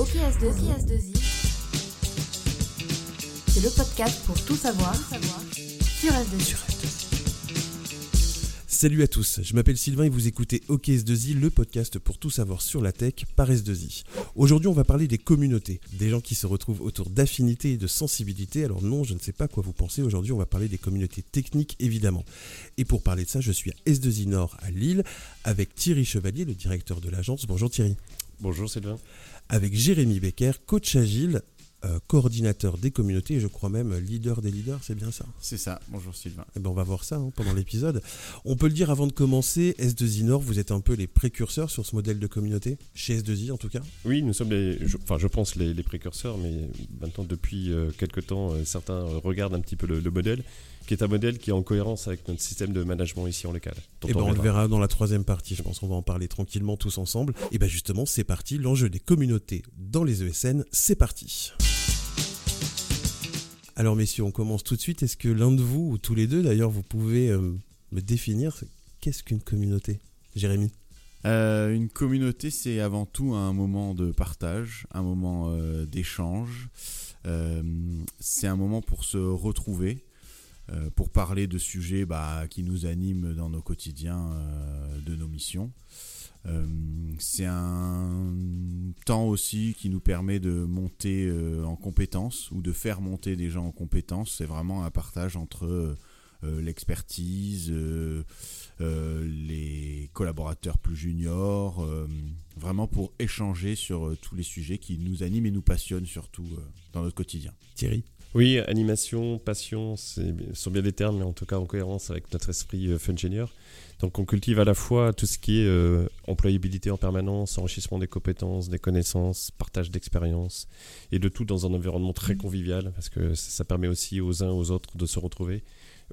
OKS2I. C'est le podcast pour tout savoir sur S2I. Salut à tous, je m'appelle Sylvain et vous écoutez OKS2I, le podcast pour tout savoir sur la tech par S2I. Aujourd'hui, on va parler des communautés, des gens qui se retrouvent autour d'affinités et de sensibilité. Alors non, je ne sais pas quoi vous pensez. Aujourd'hui, on va parler des communautés techniques, évidemment. Et pour parler de ça, je suis à S2I Nord à Lille avec Thierry Chevalier, le directeur de l'agence. Bonjour Thierry. Bonjour Sylvain. Avec Jérémy Becker, coach agile euh, coordinateur des communautés et je crois même leader des leaders, c'est bien ça C'est ça, bonjour Sylvain. Eh ben on va voir ça hein, pendant l'épisode. On peut le dire avant de commencer, S2I Nord, vous êtes un peu les précurseurs sur ce modèle de communauté, chez S2I en tout cas? Oui, nous sommes les, je, enfin je pense les, les précurseurs, mais maintenant depuis euh, quelques temps, euh, certains regardent un petit peu le, le, modèle, qui est un modèle qui est en cohérence avec notre système de management ici en local. Et ben on, on le verra dans la troisième partie, je pense qu'on va en parler tranquillement tous ensemble. Et ben justement c'est parti, l'enjeu des communautés dans les ESN, c'est parti. Alors messieurs, on commence tout de suite. Est-ce que l'un de vous, ou tous les deux d'ailleurs, vous pouvez euh, me définir qu'est-ce qu'une communauté Jérémy? Euh, Une communauté, c'est avant tout un moment de partage, un moment euh, d'échange. Euh, c'est un moment pour se retrouver, euh, pour parler de sujets bah, qui nous animent dans nos quotidiens, de nos missions. Euh, c'est un temps aussi qui nous permet de monter euh, en compétences ou de faire monter des gens en compétences. C'est vraiment un partage entre euh, l'expertise, les collaborateurs plus juniors, vraiment pour échanger sur tous les sujets qui nous animent et nous passionnent surtout dans notre quotidien. Thierry? Oui, animation, passion, ce sont bien des termes, mais en tout cas en cohérence avec notre esprit euh, ingénieur. Donc on cultive à la fois tout ce qui est euh, employabilité en permanence, enrichissement des compétences, des connaissances, partage d'expériences, et de tout dans un environnement très convivial, parce que ça permet aussi aux uns aux autres de se retrouver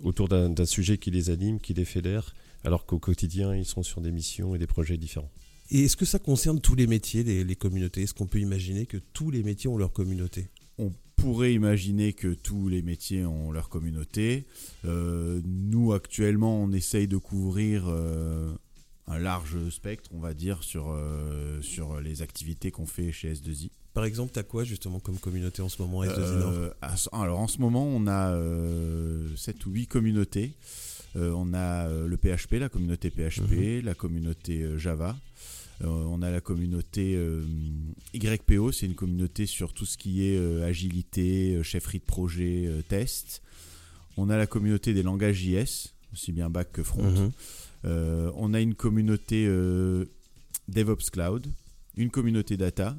autour d'un sujet qui les anime, qui les fédère, alors qu'au quotidien, ils sont sur des missions et des projets différents. Et est-ce que ça concerne tous les métiers, les, les communautés? Est-ce qu'on peut imaginer que tous les métiers ont leur communauté? On pourrait imaginer que tous les métiers ont leur communauté. Euh, nous, actuellement, on essaye de couvrir euh, un large spectre, on va dire, sur, euh, sur les activités qu'on fait chez S2I. Par exemple, tu as quoi justement comme communauté en ce moment S2I Nord? Alors en ce moment, on a 7 ou 8 communautés. on a le PHP, la communauté PHP, mmh. la communauté Java, on a la communauté euh, YPO, c'est une communauté sur tout ce qui est euh, agilité, chefferie de projet, test. On a la communauté des langages JS, aussi bien back que front. Mm -hmm. on a une communauté DevOps Cloud, une communauté data.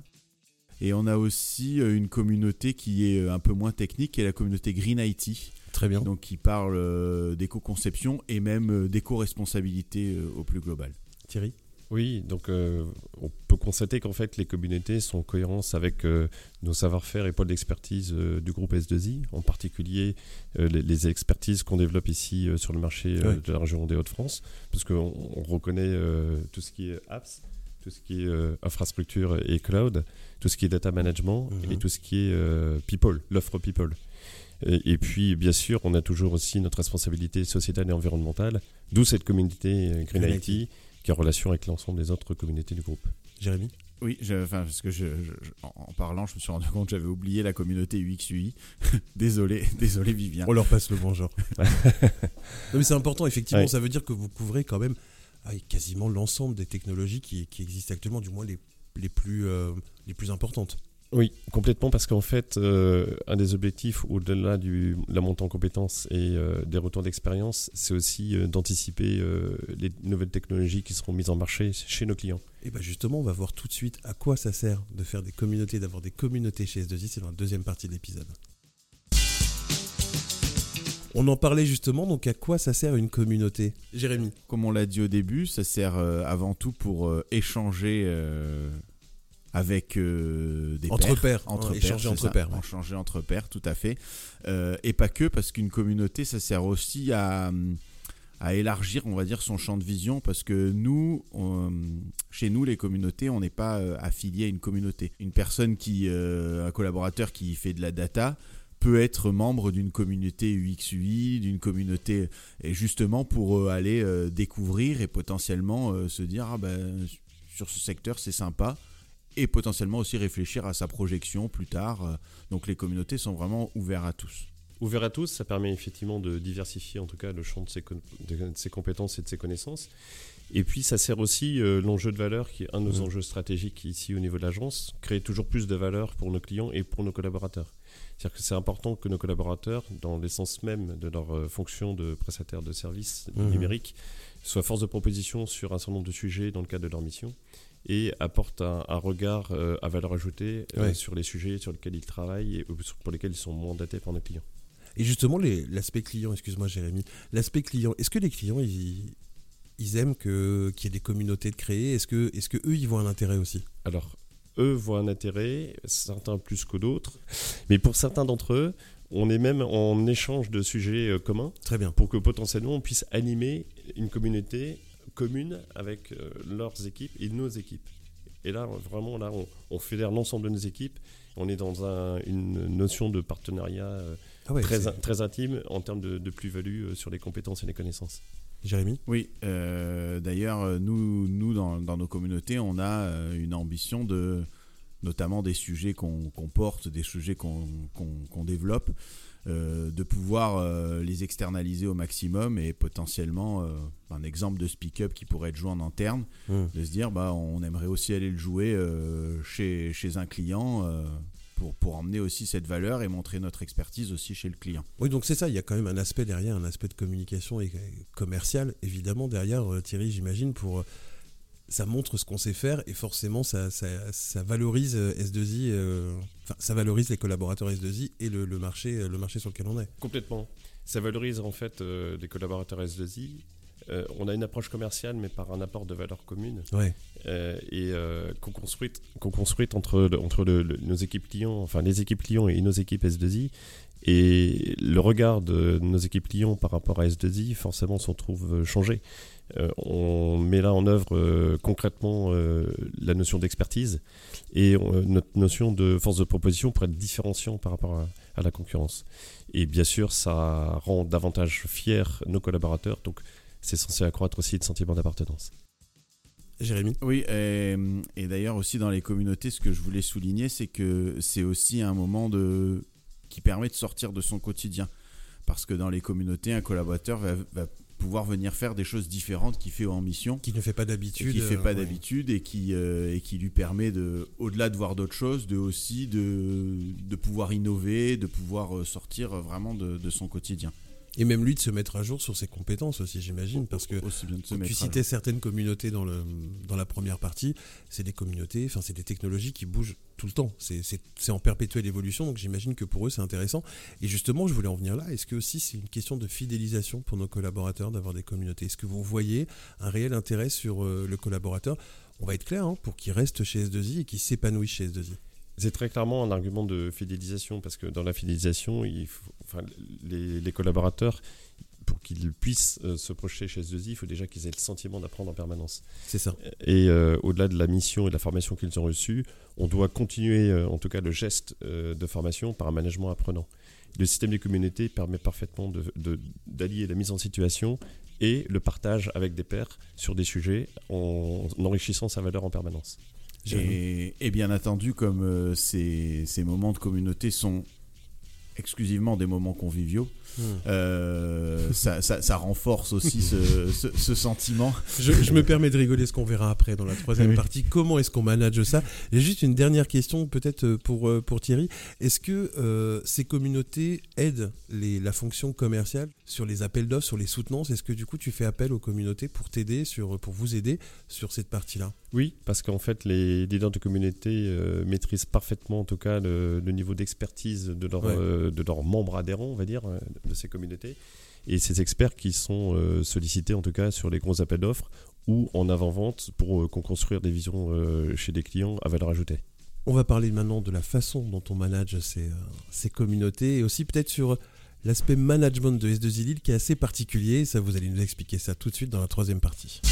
Et on a aussi une communauté qui est un peu moins technique, qui est la communauté Green IT. Très bien. Donc qui parle d'éco-conception et même d'éco-responsabilité au plus global. Thierry? Oui, donc euh, on peut constater qu'en fait les communautés sont en cohérence avec euh, nos savoir-faire et pôles d'expertise euh, du groupe S2I, en particulier les, les, expertises qu'on développe ici sur le marché oui. de la région des Hauts-de-France, parce qu'on reconnaît tout ce qui est apps, tout ce qui est infrastructure et cloud, tout ce qui est data management mm -hmm. et tout ce qui est people, l'offre people. Et, et, puis, bien sûr, on a toujours aussi notre responsabilité sociétale et environnementale, d'où cette communauté Green, Green IT, IT qui est en relation avec l'ensemble des autres communautés du groupe. Jérémy? Oui, je, enfin, parce que je, je, en parlant, je me suis rendu compte que j'avais oublié la communauté UX/UI. désolé, désolé Vivien. On leur passe le bonjour. non, mais c'est important, effectivement, ouais. ça veut dire que vous couvrez quand même ah, quasiment l'ensemble des technologies qui, qui, existent actuellement, du moins les, les, plus, euh, les plus importantes. Oui, complètement, parce qu'en fait, euh, un des objectifs, au-delà de la montée en compétences et euh, des retours d'expérience, c'est aussi euh, d'anticiper les nouvelles technologies qui seront mises en marché chez nos clients. Et bien justement, on va voir tout de suite à quoi ça sert de faire des communautés, d'avoir des communautés chez S2I, c'est dans la deuxième partie de l'épisode. On en parlait justement, donc à quoi ça sert une communauté? Jérémy Comme on l'a dit au début, ça sert avant tout pour échanger avec euh, des entre pairs, pairs. Entre échanger entre pairs, ouais. échanger entre pairs, tout à fait, euh, et pas que parce qu'une communauté, ça sert aussi à, à élargir, on va dire, son champ de vision, parce que nous, on, chez nous, les communautés, on n'est pas euh, affilié à une communauté. Une personne qui, euh, un collaborateur qui fait de la data peut être membre d'une communauté UX/UI, d'une communauté, et justement pour aller découvrir et potentiellement se dire ah ben sur ce secteur c'est sympa et potentiellement aussi réfléchir à sa projection plus tard. Euh, Donc les communautés sont vraiment ouvertes à tous. Ouvert à tous, ça permet effectivement de diversifier en tout cas le champ de ses, de- compétences et de ses connaissances. Et puis ça sert aussi euh, l'enjeu de valeur qui est un de nos Mhm. enjeux stratégiques ici au niveau de l'agence, créer toujours plus de valeur pour nos clients et pour nos collaborateurs. C'est-à-dire que c'est important que nos collaborateurs, dans l'essence même de leur euh, fonction de prestataire de services Mhm. numériques, soient force de proposition sur un certain nombre de sujets dans le cadre de leur mission et apportent un, un regard euh, à valeur ajoutée euh, Ouais. sur les sujets sur lesquels ils travaillent et euh, pour lesquels ils sont mandatés par nos clients. Et justement, l'aspect client, excuse-moi Jérémy, l'aspect client, est-ce que les clients, ils, ils aiment qu'il y ait des communautés de créer? Est-ce que, est que eux, ils voient un intérêt aussi? Alors, eux voient un intérêt, certains plus que d'autres, mais pour certains d'entre eux, on est même en échange de sujets communs Très bien. pour que potentiellement on puisse animer une communauté commune avec euh, leurs équipes et nos équipes. Et là, vraiment, là, on, on fédère l'ensemble de nos équipes. On est dans un- une notion de partenariat euh, Ah ouais, très, très intime en termes de, de plus-value euh, sur les compétences et les connaissances. Jérémy? Oui, euh, d'ailleurs, nous, nous dans, dans nos communautés, on a euh, une ambition de, notamment des sujets qu'on porte, des sujets qu'on développe, euh, de pouvoir euh, les externaliser au maximum et potentiellement, euh, un exemple de speak-up qui pourrait être joué en interne, Hum. de se dire, bah, on aimerait aussi aller le jouer chez, chez un client pour, pour emmener aussi cette valeur et montrer notre expertise aussi chez le client. Oui, donc c'est ça, il y a quand même un aspect derrière, un aspect de communication et commercial, évidemment, derrière, Thierry, j'imagine, pour... ça montre ce qu'on sait faire et forcément ça, ça, ça valorise euh, S2I, euh, enfin ça valorise les collaborateurs S2I et le, le marché, euh, le marché sur lequel on est. Complètement. Ça valorise en fait euh, les collaborateurs S2I. Euh, on a une approche commerciale, mais par un apport de valeur commune. Ouais. et qu'on construite, qu'on construite entre, entre le- le- nos équipes clients, enfin les équipes clients et nos équipes S2I. Et le regard de nos équipes clients par rapport à S2I, forcément, s'en trouve changé. Euh, on met là en œuvre euh, concrètement euh, la notion d'expertise et euh, notre notion de force de proposition pour être différenciant par rapport à, à la concurrence. Et bien sûr, ça rend davantage fiers nos collaborateurs, donc c'est censé accroître aussi le sentiment d'appartenance. Jérémy? Oui, et, et d'ailleurs aussi dans les communautés, ce que je voulais souligner, c'est que c'est aussi un moment de, qui permet de sortir de son quotidien. Parce que dans les communautés, un collaborateur va, va pouvoir venir faire des choses différentes qu'il fait en mission, qui ne fait pas d'habitude. qui fait euh, pas ouais. d'habitude et qui euh, et qui lui permet de, au-delà de voir d'autres choses, de aussi de, de pouvoir innover, de pouvoir euh, sortir vraiment de, de son quotidien. Et même lui de se mettre à jour sur ses compétences aussi, j'imagine, parce que aussi bien de se tu citais certaines communautés dans, le, dans la première partie, c'est des communautés, enfin c'est des technologies qui bougent tout le temps, c'est en perpétuelle évolution, donc j'imagine que pour eux c'est intéressant. Et justement, je voulais en venir là, est-ce que aussi c'est une question de fidélisation pour nos collaborateurs d'avoir des communautés? Est-ce que vous voyez un réel intérêt sur euh, le collaborateur? On va être clair, hein, pour qu'il reste chez S2I et qu'il s'épanouisse chez S2I. C'est très clairement un argument de fidélisation parce que dans la fidélisation, il faut- enfin, les, les collaborateurs, pour qu'ils puissent euh, se projeter chez S2I, il faut déjà qu'ils aient le sentiment d'apprendre en permanence. C'est ça. Et euh, au-delà de la mission et de la formation qu'ils ont reçue, on doit continuer, euh, en tout cas, le geste de formation par un management apprenant. Le système des communautés permet parfaitement de- de- d'allier la mise en situation et le partage avec des pairs sur des sujets en enrichissant sa valeur en permanence. Et, et bien entendu, comme euh, ces, ces moments de communauté sont exclusivement des moments conviviaux, Hmm. euh, ça, ça- ça renforce aussi ce, ce- ce sentiment. Je, je me permets de rigoler ce qu'on verra après dans la troisième Oui. partie. Comment est-ce qu'on manage ça? J'ai juste une dernière question peut-être euh, pour, pour Thierry. Est-ce que euh, ces communautés aident les, la fonction commerciale sur les appels d'offres, sur les soutenances? Est-ce que du coup tu fais appel aux communautés pour t'aider, sur, pour vous aider sur cette partie-là? Oui, parce qu'en fait, les leaders de communauté euh, maîtrisent parfaitement, en tout cas, le, le niveau d'expertise de, leur, Ouais. euh, de leurs membres adhérents, on va dire, euh, de ces communautés. Et ces experts qui sont euh, sollicités, en tout cas, sur les gros appels d'offres ou en avant-vente pour construire des visions chez des clients à valeur ajoutée. On va parler maintenant de la façon dont on manage ces, ces communautés et aussi peut-être sur l'aspect management de S2I Lille qui est assez particulier. Ça, vous allez nous expliquer ça tout de suite dans la troisième partie.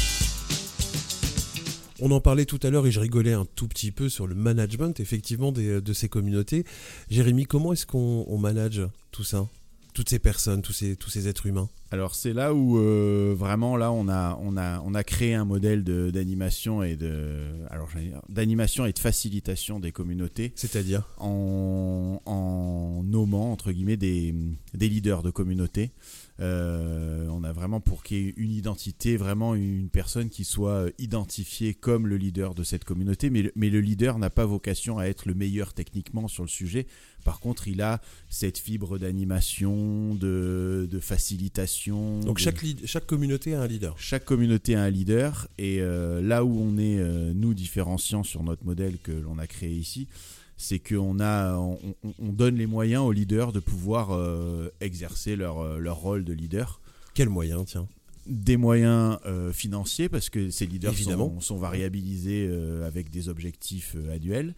On en parlait tout à l'heure et je rigolais un tout petit peu sur le management effectivement des- de ces communautés. Jérémy, comment est-ce qu'on on manage tout ça? Toutes ces personnes, tous ces êtres humains? Alors c'est là où euh, vraiment là on a on a on a créé un modèle de- d'animation et de alors d'animation et de facilitation des communautés C'est-à-dire en, en nommant entre guillemets des, des leaders de communauté. Euh, on a vraiment pour qu'il y ait une identité, vraiment une personne qui soit identifiée comme le leader de cette communauté, mais le, mais le leader n'a pas vocation à être le meilleur techniquement sur le sujet. Par contre, il a cette fibre d'animation, de, de facilitation. Donc de- chaque, chaque communauté a un leader. chaque communauté a un leader et euh, là où on est euh, nous différenciants sur notre modèle que l'on a créé ici, c'est qu'on a on, on- on donne les moyens aux leaders de pouvoir euh, exercer leur, leur rôle de leader. Quel moyen, tiens? Des moyens euh, financiers parce que ces leaders sont, sont variabilisés euh, avec des objectifs euh, annuels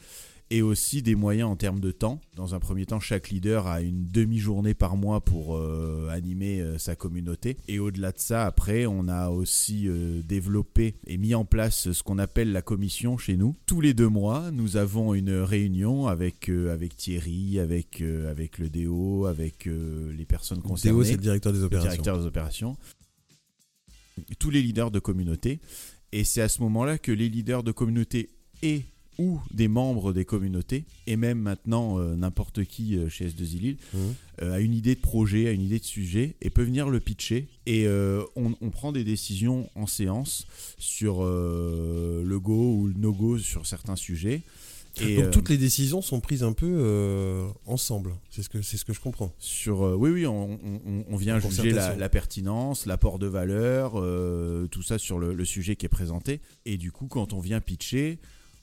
et aussi des moyens en termes de temps. Dans un premier temps, chaque leader a une demi-journée par mois pour euh, animer euh, sa communauté. Et au-delà de ça, après, on a aussi euh, développé et mis en place ce qu'on appelle la commission chez nous. Tous les deux mois, nous avons une réunion avec, avec Thierry, avec, avec le DO, avec les personnes concernées Théo, c'est le directeur des le opérations. directeur des opérations, tous les leaders de communauté. Et c'est à ce moment-là que les leaders de communauté et ou des membres des communautés, et même maintenant euh, n'importe qui euh, chez S2I Lille, Mhm. euh, a une idée de projet, a une idée de sujet, et peut venir le pitcher. Et on, on prend des décisions en séance sur le go ou le no-go sur certains sujets. Et, Donc toutes les décisions sont prises un peu ensemble. C'est ce que c'est ce que je comprends. sur oui oui on, on- on vient En juger la, pertinence l'apport de valeur tout ça sur le, le sujet qui est présenté et du coup quand on vient pitcher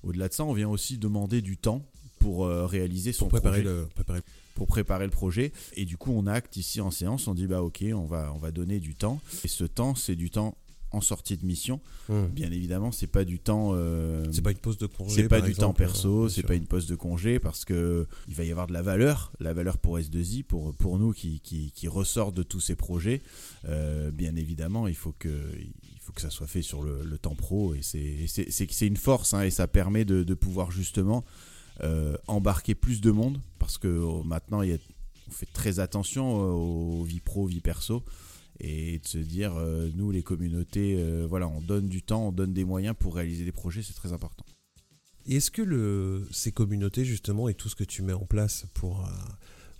au-delà de ça on vient aussi demander du temps pour euh, réaliser son Pour préparer projet, le préparer. pour préparer le projet. Et du coup on acte ici en séance on dit bah ok on va on va donner du temps. Et ce temps c'est du temps en sortie de mission Mhm. bien évidemment c'est pas du temps euh, C'est pas une pause de congé. c'est pas du exemple, temps perso, bien c'est pas une poste de congé parce que il va y avoir de la valeur, la valeur pour S2I, pour, pour nous qui, qui, qui ressort de tous ces projets. Euh, bien évidemment, il faut que il faut que ça soit fait sur le, le temps pro et c'est une force hein, et ça permet de, de pouvoir justement euh, embarquer plus de monde parce que oh, maintenant il y a, on fait très attention aux vies pro, vie perso et de se dire euh, nous les communautés euh, voilà on donne du temps on donne des moyens pour réaliser des projets c'est très important Et est-ce que le, ces communautés, justement, et tout ce que tu mets en place pour, euh,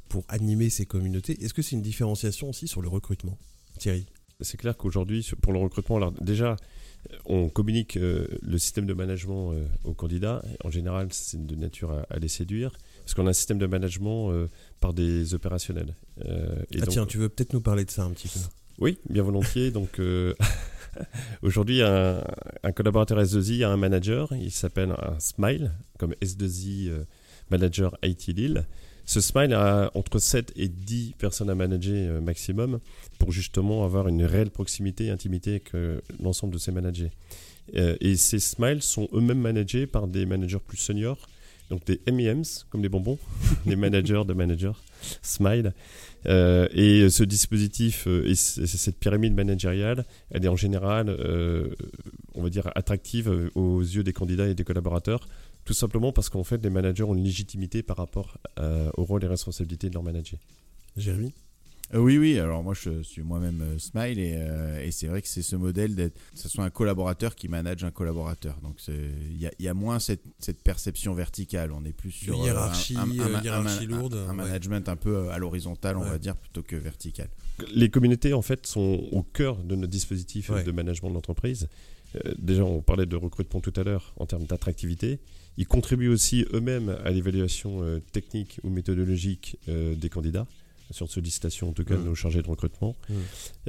pour animer ces communautés, est-ce que c'est une différenciation aussi sur le recrutement Thierry? C'est clair qu'aujourd'hui, pour le recrutement, alors déjà, on communique euh, le système de management euh, aux candidats. En général, c'est de nature à, à les séduire, parce qu'on a un système de management euh, par des opérationnels. Euh, et Ah donc- tiens, tu veux peut-être nous parler de ça un petit peu? Oui, bien volontiers. Donc, euh, aujourd'hui, un, collaborateur S2I a un manager. Il s'appelle un Smile, comme S2I euh, Manager IT Lille. Ce Smile a entre 7 et 10 personnes à manager euh, maximum pour justement avoir une réelle proximité et intimité avec l'ensemble de ses managers. Et ces Smiles sont eux-mêmes managés par des managers plus seniors, donc des MEMs, comme des bonbons, des managers de managers, Smile. Euh, et ce dispositif euh, cette pyramide managériale, elle est en général, euh, on va dire, attractive aux yeux des candidats et des collaborateurs, tout simplement parce qu'en fait, les managers ont une légitimité par rapport au rôle et responsabilités de leur manager. Jérémy? Euh, oui, oui. Alors moi, je suis moi-même euh, Smile et, euh, et c'est vrai que c'est ce modèle d'être, que ce soit un collaborateur qui manage un collaborateur. Donc il y a, il y a moins cette, cette perception verticale. On est plus sur euh, hiérarchie, un, hiérarchie lourde, un, ouais. management un peu à l'horizontale, on Ouais. va dire, plutôt que vertical. Les communautés, en fait, sont au cœur de notre dispositif Ouais. de management de l'entreprise. Euh, déjà, on parlait de recrutement tout à l'heure en termes d'attractivité. Ils contribuent aussi eux-mêmes à l'évaluation euh, technique ou méthodologique euh, des candidats, sur sollicitation en tout cas Mm. de nos chargés de recrutement. Mm.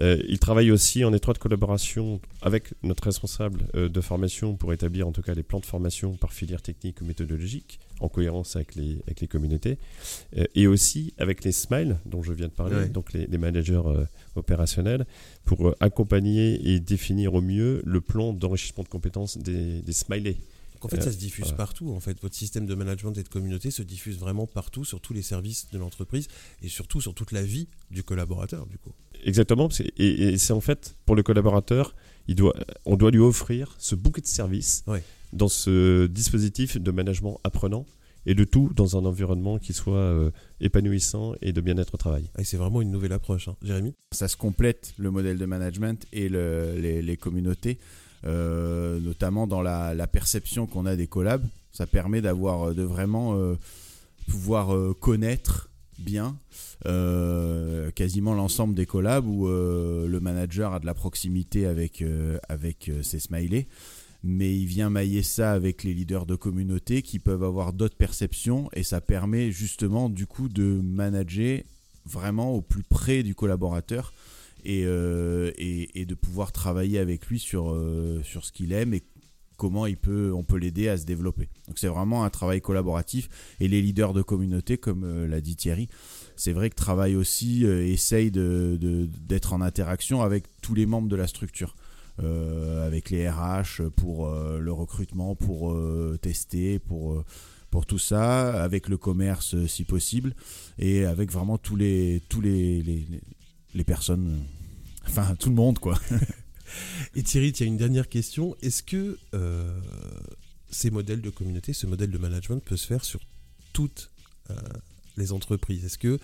Euh, ils travaillent aussi en étroite collaboration avec notre responsable euh, de formation pour établir en tout cas les plans de formation par filière technique ou méthodologique, en cohérence avec les, avec les communautés, Euh, et aussi avec les SMILE dont je viens de parler, Ouais. donc les, les managers opérationnels, pour accompagner et définir au mieux le plan d'enrichissement de compétences des, des. Donc en fait, Euh, ça se diffuse voilà. partout. En fait, votre système de management et de communauté se diffuse vraiment partout, sur tous les services de l'entreprise et surtout sur toute la vie du collaborateur, du coup. Exactement, et, et c'est en fait pour le collaborateur, il doit, on doit lui offrir ce bouquet de services Ouais. dans ce dispositif de management apprenant. et le tout dans un environnement qui soit euh, épanouissant et de bien-être au travail. Et c'est vraiment une nouvelle approche, hein. Jérémy? Ça se complète le modèle de management et le- les, les communautés, euh, notamment dans la, perception qu'on a des collabs. Ça permet d'avoir, de vraiment euh, pouvoir euh, connaître bien euh, quasiment l'ensemble des collabs où euh, le manager a de la proximité avec, euh, avec euh, ses smileys. Mais il vient mailler ça avec les leaders de communauté qui peuvent avoir d'autres perceptions et ça permet justement du coup de manager vraiment au plus près du collaborateur et, euh, et, de pouvoir travailler avec lui sur, euh, sur ce qu'il aime et comment il peut, on peut l'aider à se développer. Donc c'est vraiment un travail collaboratif et les leaders de communauté, comme euh, l'a dit Thierry, c'est vrai que travaillent aussi, essayent de- de- d'être en interaction avec tous les membres de la structure. Avec les RH pour le recrutement, pour tester, pour, pour tout ça, avec le commerce si possible, et avec vraiment tous les, tous les, les- personnes, euh, enfin tout le monde quoi. Et Thierry, il y a une dernière question. Est-ce que euh, ces modèles de communauté, ce modèle de management peut se faire sur toutes euh, les entreprises? Est-ce que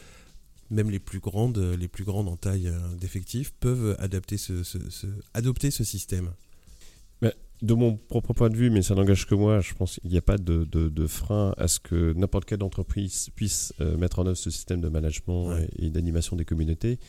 même les plus grandes, les plus grandes en taille d'effectifs peuvent adapter ce, ce- ce- adopter ce système? De mon propre point de vue, mais ça n'engage que moi, je pense qu'il n'y a pas de, de- de frein à ce que n'importe quelle entreprise puisse euh, mettre en œuvre ce système de management Ouais. et, et d'animation des communautés.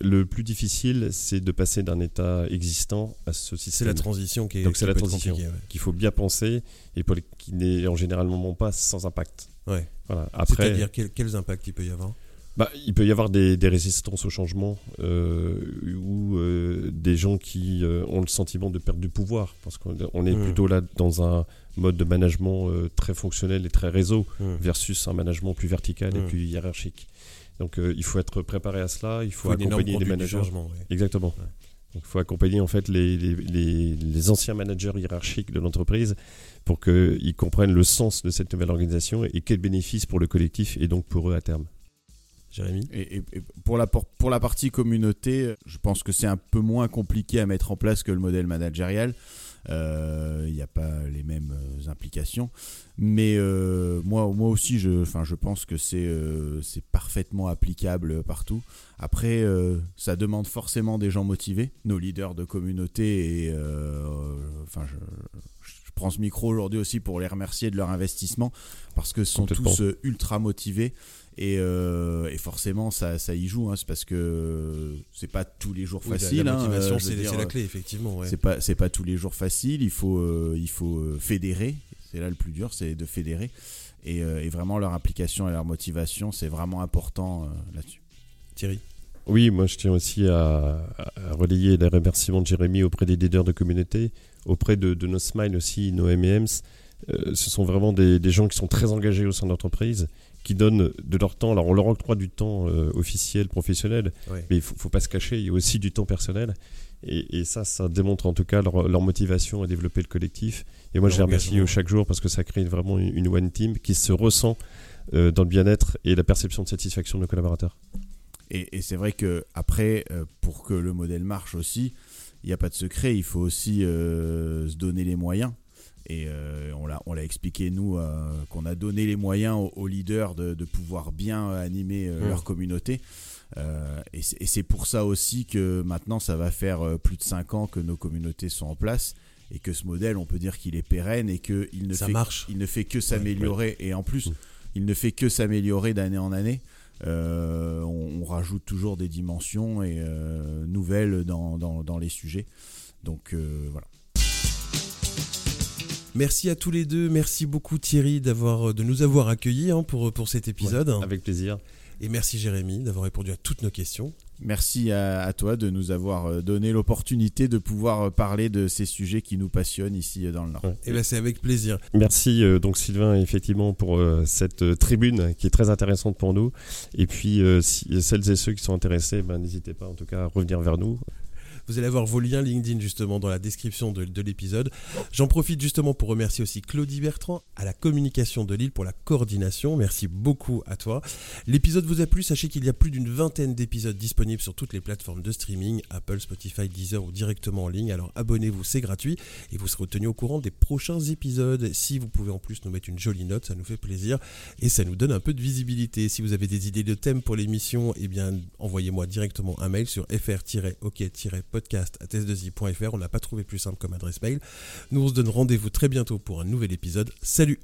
Le plus difficile, c'est de passer d'un état existant à ce C'est système la transition qui est Donc c'est la transition. ouais. qu'il faut bien penser et pour les- qui n'est en généralement pas sans impact. Ouais. Voilà. Après, C'est-à-dire quel- quels impacts il peut y avoir? Bah, il peut y avoir des, des résistances au changement euh, ou euh, des gens qui euh, ont le sentiment de perdre du pouvoir parce qu'on on est Mm. plutôt là dans un mode de management très fonctionnel et très réseau Hmm. versus un management plus vertical et Mm. plus hiérarchique. Donc euh, il faut être préparé à cela, il faut, accompagner les managers. ouais. Exactement. Donc, il faut accompagner en fait les, les, les- les anciens managers hiérarchiques de l'entreprise pour qu'ils comprennent le sens de cette nouvelle organisation et quels bénéfices pour le collectif et donc pour eux à terme. Jérémy? Et, et- et pour, la, pour la partie communauté, je pense que c'est un peu moins compliqué à mettre en place que le modèle managérial. Euh, Il n'y a pas les mêmes euh, implications. Mais euh, moi, moi aussi, je, enfin, je pense que c'est euh, c'est parfaitement applicable partout. Après, euh, ça demande forcément des gens motivés, nos leaders de communauté. Et euh, enfin, je, je prends ce micro aujourd'hui aussi pour les remercier de leur investissement parce que ce sont tous euh, ultra motivés. Et, euh, et forcément, ça, ça y joue. hein. c'est parce que c'est pas tous les jours Oui, la- facile. la, hein, motivation, euh, c'est la clé, effectivement. ouais. c'est pas c'est pas tous les jours facile. Il faut euh, il faut euh, fédérer. C'est là le plus dur, c'est de fédérer. Et, euh, et vraiment leur implication et leur motivation, c'est vraiment important euh, là-dessus. Thierry Oui, moi je tiens aussi à, à relayer les remerciements de Jérémy auprès des leaders de communauté, auprès de, de nos Smile aussi, nos MEMs. Euh, ce sont vraiment des, des gens qui sont très engagés au sein de l'entreprise, qui donnent de leur temps. Alors on leur octroie du temps euh, officiel, professionnel, mais il faut, faut pas se cacher, il y a aussi du temps personnel. Et, et ça, ça démontre en tout cas leur, leur motivation à développer le collectif. Et moi, Leur je les remercie engagement. chaque jour parce que ça crée vraiment une, une one team qui se ressent euh, dans le bien-être et la perception de satisfaction de nos collaborateurs. Et, et c'est vrai que après, euh, pour que le modèle marche aussi, il n'y a pas de secret. Il faut aussi se donner les moyens. Et euh, on l'a on l'a expliqué nous euh, qu'on a donné les moyens aux, aux leaders de, de pouvoir bien animer euh, Mm. leur communauté. Et c'est- pour ça aussi que maintenant ça va faire plus de 5 ans que nos communautés sont en place et que ce modèle on peut dire qu'il est pérenne et qu'il ne Ça fait marche. il ne fait que s'améliorer et en plus Mm. il ne fait que s'améliorer d'année en année. Euh, on, on rajoute toujours des dimensions et euh, nouvelles dans, dans, dans les sujets. Donc euh, voilà. Merci à tous les deux. Merci beaucoup Thierry d'avoir de nous avoir accueillis hein, pour, pour cet épisode. Avec plaisir. Et merci Jérémy d'avoir répondu à toutes nos questions. Merci à, à toi de nous avoir euh, donné l'opportunité de pouvoir euh, parler de ces sujets qui nous passionnent ici euh, dans le Nord. Ouais. Et ben c'est avec plaisir. Merci euh, donc Sylvain effectivement pour euh, cette euh, tribune qui est très intéressante pour nous. Et puis euh, si, celles et ceux qui sont intéressés, ben, n'hésitez pas en tout cas à revenir vers nous. Vous allez avoir vos liens LinkedIn justement dans la description de, de l'épisode. J'en profite justement pour remercier aussi Claudie Bertrand à la communication de Lille pour la coordination. Merci beaucoup à toi. L'épisode vous a plu, sachez qu'il y a plus d'une vingtaine d'épisodes disponibles sur toutes les plateformes de streaming, Apple, Spotify, Deezer ou directement en ligne. Alors abonnez-vous, c'est gratuit et vous serez tenu au courant des prochains épisodes. Si vous pouvez en plus nous mettre une jolie note, ça nous fait plaisir et ça nous donne un peu de visibilité. Si vous avez des idées de thèmes pour l'émission, eh bien envoyez-moi directement un mail sur fr-ok-podcast à On n'a pas trouvé plus simple comme adresse mail. Nous on se donne rendez-vous très bientôt pour un nouvel épisode. Salut